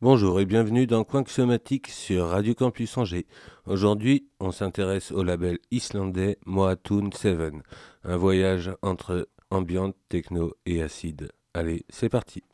Bonjour et bienvenue dans Coin sur Radio Campus Angers. Aujourd'hui, on s'intéresse au label islandais Moatun 7, un voyage entre ambiante, techno et acide. Allez, c'est parti.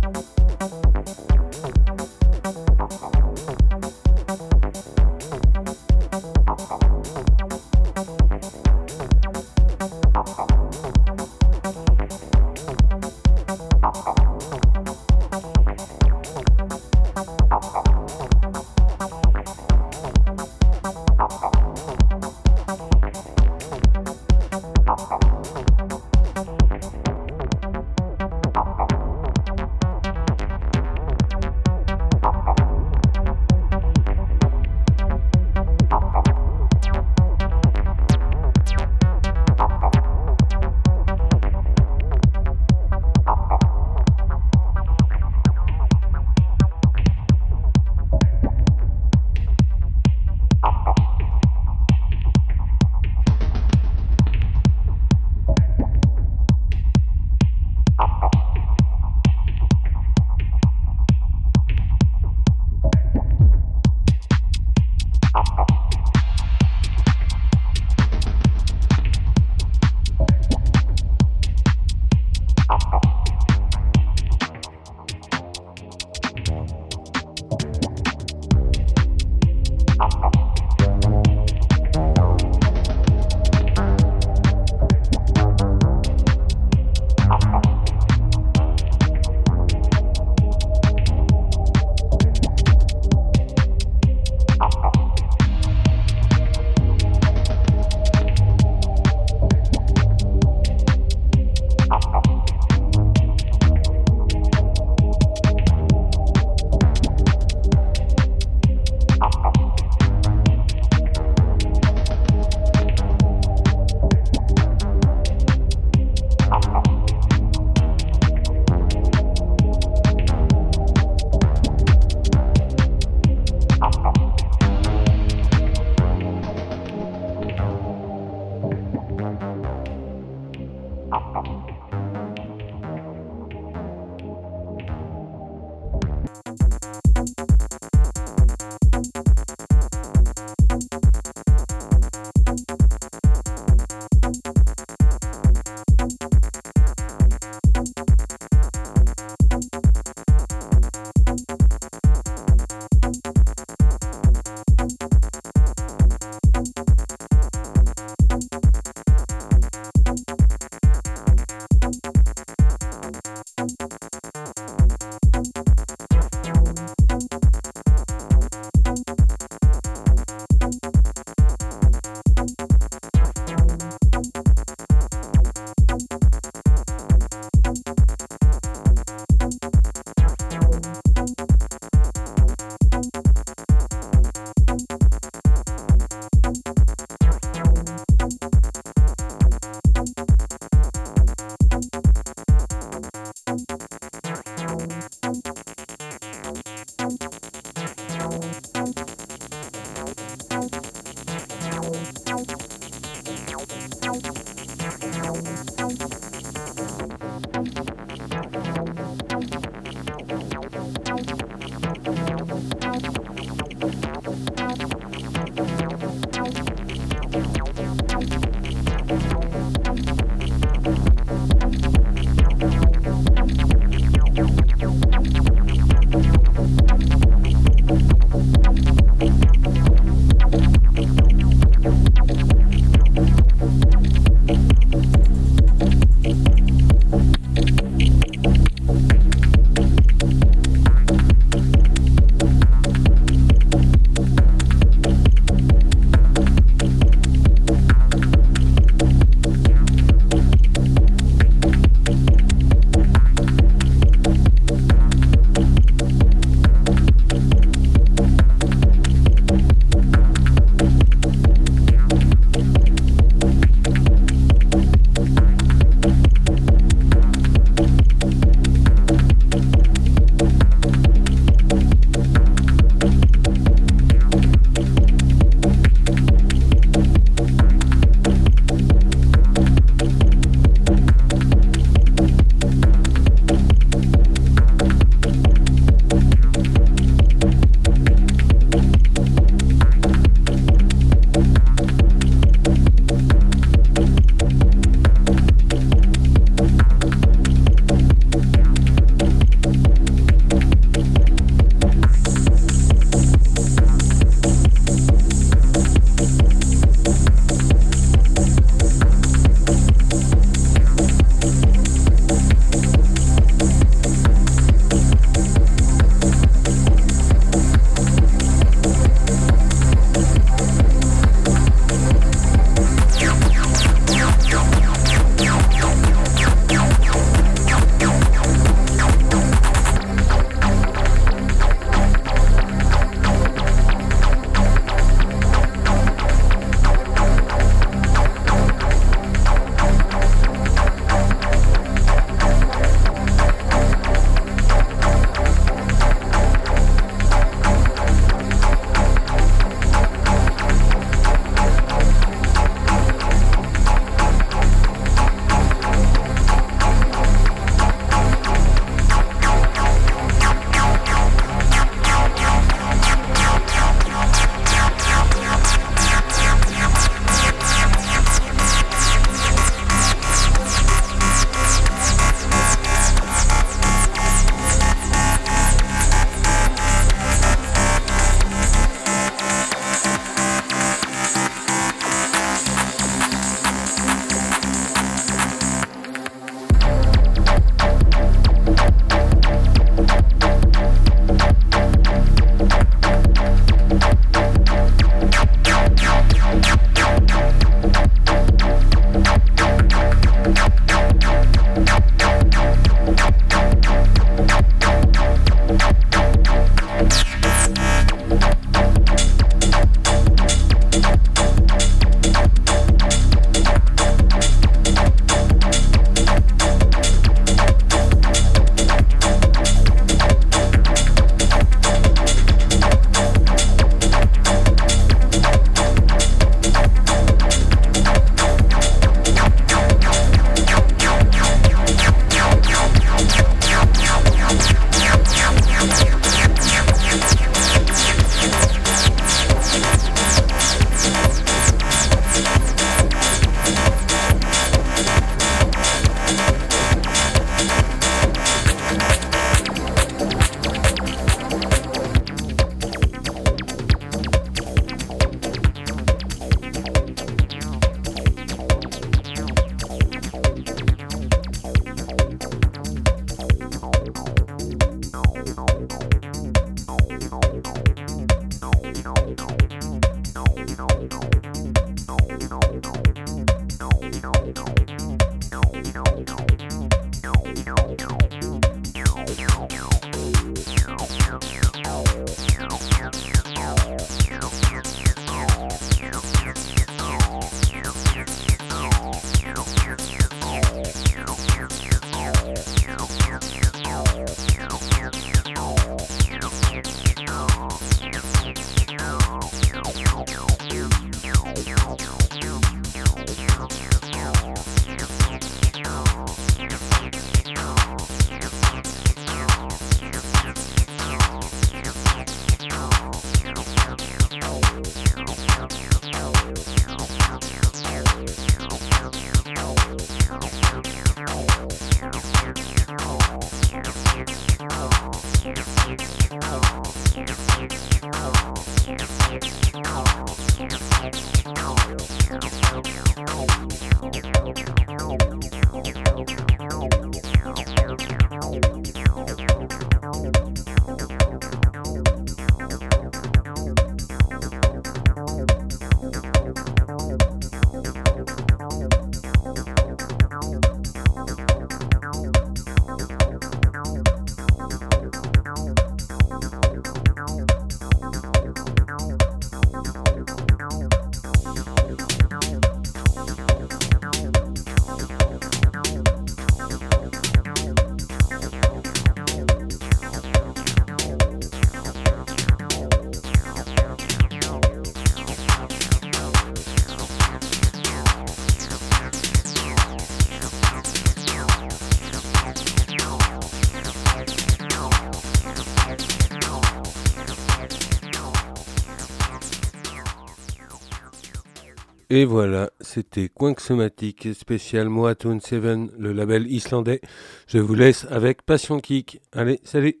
Et voilà, c'était Somatic spécial Moatun 7, le label islandais. Je vous laisse avec Passion Kick. Allez, salut